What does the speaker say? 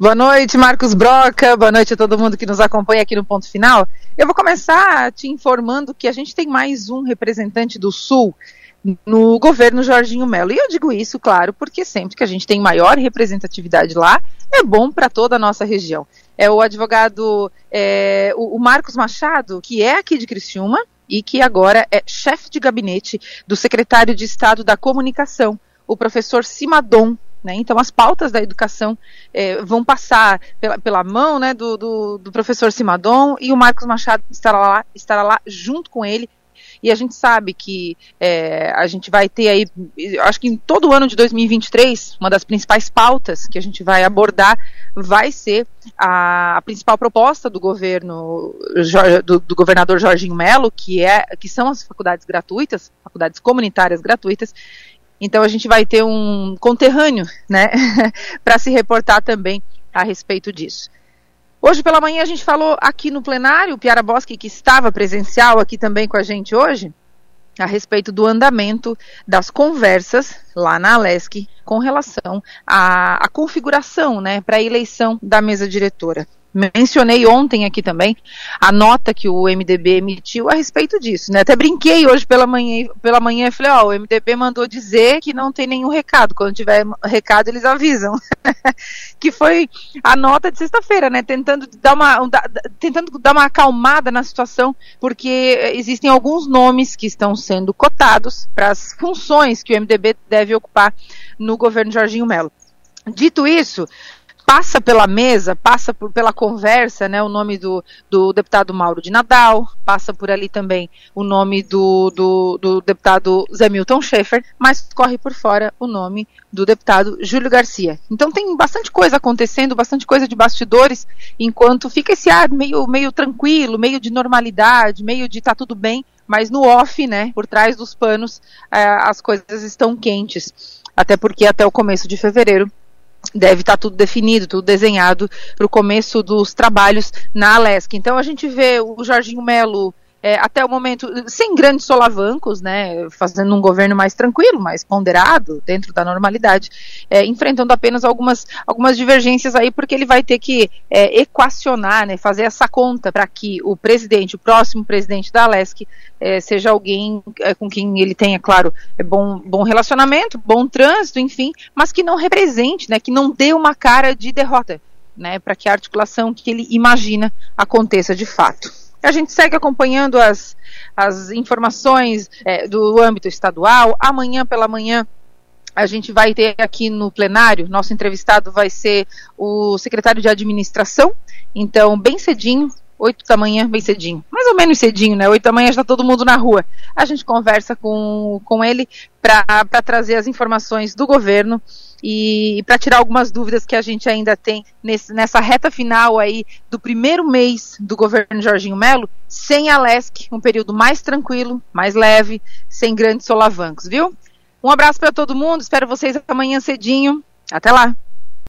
Boa noite, Marcos Broca. Boa noite a todo mundo que nos acompanha aqui no Ponto Final. Eu vou começar te informando que a gente tem mais um representante do Sul no governo Jorginho Melo. E eu digo isso, claro, porque sempre que a gente tem maior representatividade lá, é bom para toda a nossa região. É o advogado, é, o, o Marcos Machado, que é aqui de Criciúma e que agora é chefe de gabinete do secretário de Estado da Comunicação, o professor Simadon né? Então, as pautas da educação é, vão passar pela, pela mão né, do, do, do, professor Simadon e o Marcos Machado estará lá, estará lá junto com ele. E a gente sabe que é, a gente vai ter aí, acho que em todo o ano de 2023, uma das principais pautas que a gente vai abordar vai ser a, a principal proposta do governo do, do governador Jorginho Melo, que é que são as faculdades gratuitas, faculdades comunitárias gratuitas, então a gente vai ter um conterrâneo, né, para se reportar também a respeito disso. Hoje pela manhã a gente falou aqui no plenário, o Piara Bosque, que estava presencial aqui também com a gente hoje, a respeito do andamento das conversas lá na Alesc com relação à, à configuração né, para a eleição da mesa diretora. Mencionei ontem aqui também a nota que o MDB emitiu a respeito disso, né? Até brinquei hoje pela manhã, pela manhã e falei, ó, o MDB mandou dizer que não tem nenhum recado. Quando tiver recado, eles avisam. que foi a nota de sexta-feira, né? Tentando dar uma, tentando dar uma acalmada na situação, porque existem alguns nomes que estão sendo cotados para as funções que o MDB deve ocupar no governo Jorginho Melo. Dito isso, passa pela mesa, passa por, pela conversa, né, o nome do, do deputado Mauro de Nadal, passa por ali também o nome do, do, do deputado Zé Milton Schaefer, mas corre por fora o nome do deputado Júlio Garcia. Então tem bastante coisa acontecendo, bastante coisa de bastidores, enquanto fica esse ar meio, meio tranquilo, meio de normalidade, meio de tá tudo bem, mas no off, né, por trás dos panos, eh, as coisas estão quentes. Até porque até o começo de fevereiro deve estar tá tudo definido, tudo desenhado para o começo dos trabalhos na Alesc. Então a gente vê o Jorginho Melo é, até o momento, sem grandes solavancos, né, fazendo um governo mais tranquilo, mais ponderado, dentro da normalidade, é, enfrentando apenas algumas, algumas divergências aí, porque ele vai ter que é, equacionar, né, fazer essa conta para que o presidente, o próximo presidente da Alesc, é, seja alguém é, com quem ele tenha, claro, é bom, bom relacionamento, bom trânsito, enfim, mas que não represente, né, que não dê uma cara de derrota, né, para que a articulação que ele imagina aconteça de fato. A gente segue acompanhando as, as informações é, do âmbito estadual. Amanhã pela manhã a gente vai ter aqui no plenário, nosso entrevistado vai ser o secretário de administração, então bem cedinho, 8 da manhã, bem cedinho, mais ou menos cedinho, né? 8 da manhã está todo mundo na rua. A gente conversa com, com ele para trazer as informações do governo e, para tirar algumas dúvidas que a gente ainda tem nesse, nessa reta final aí do primeiro mês do governo Jorginho Melo, sem a LESC, um período mais tranquilo, mais leve, sem grandes solavancos, viu? Um abraço para todo mundo, espero vocês amanhã cedinho. Até lá!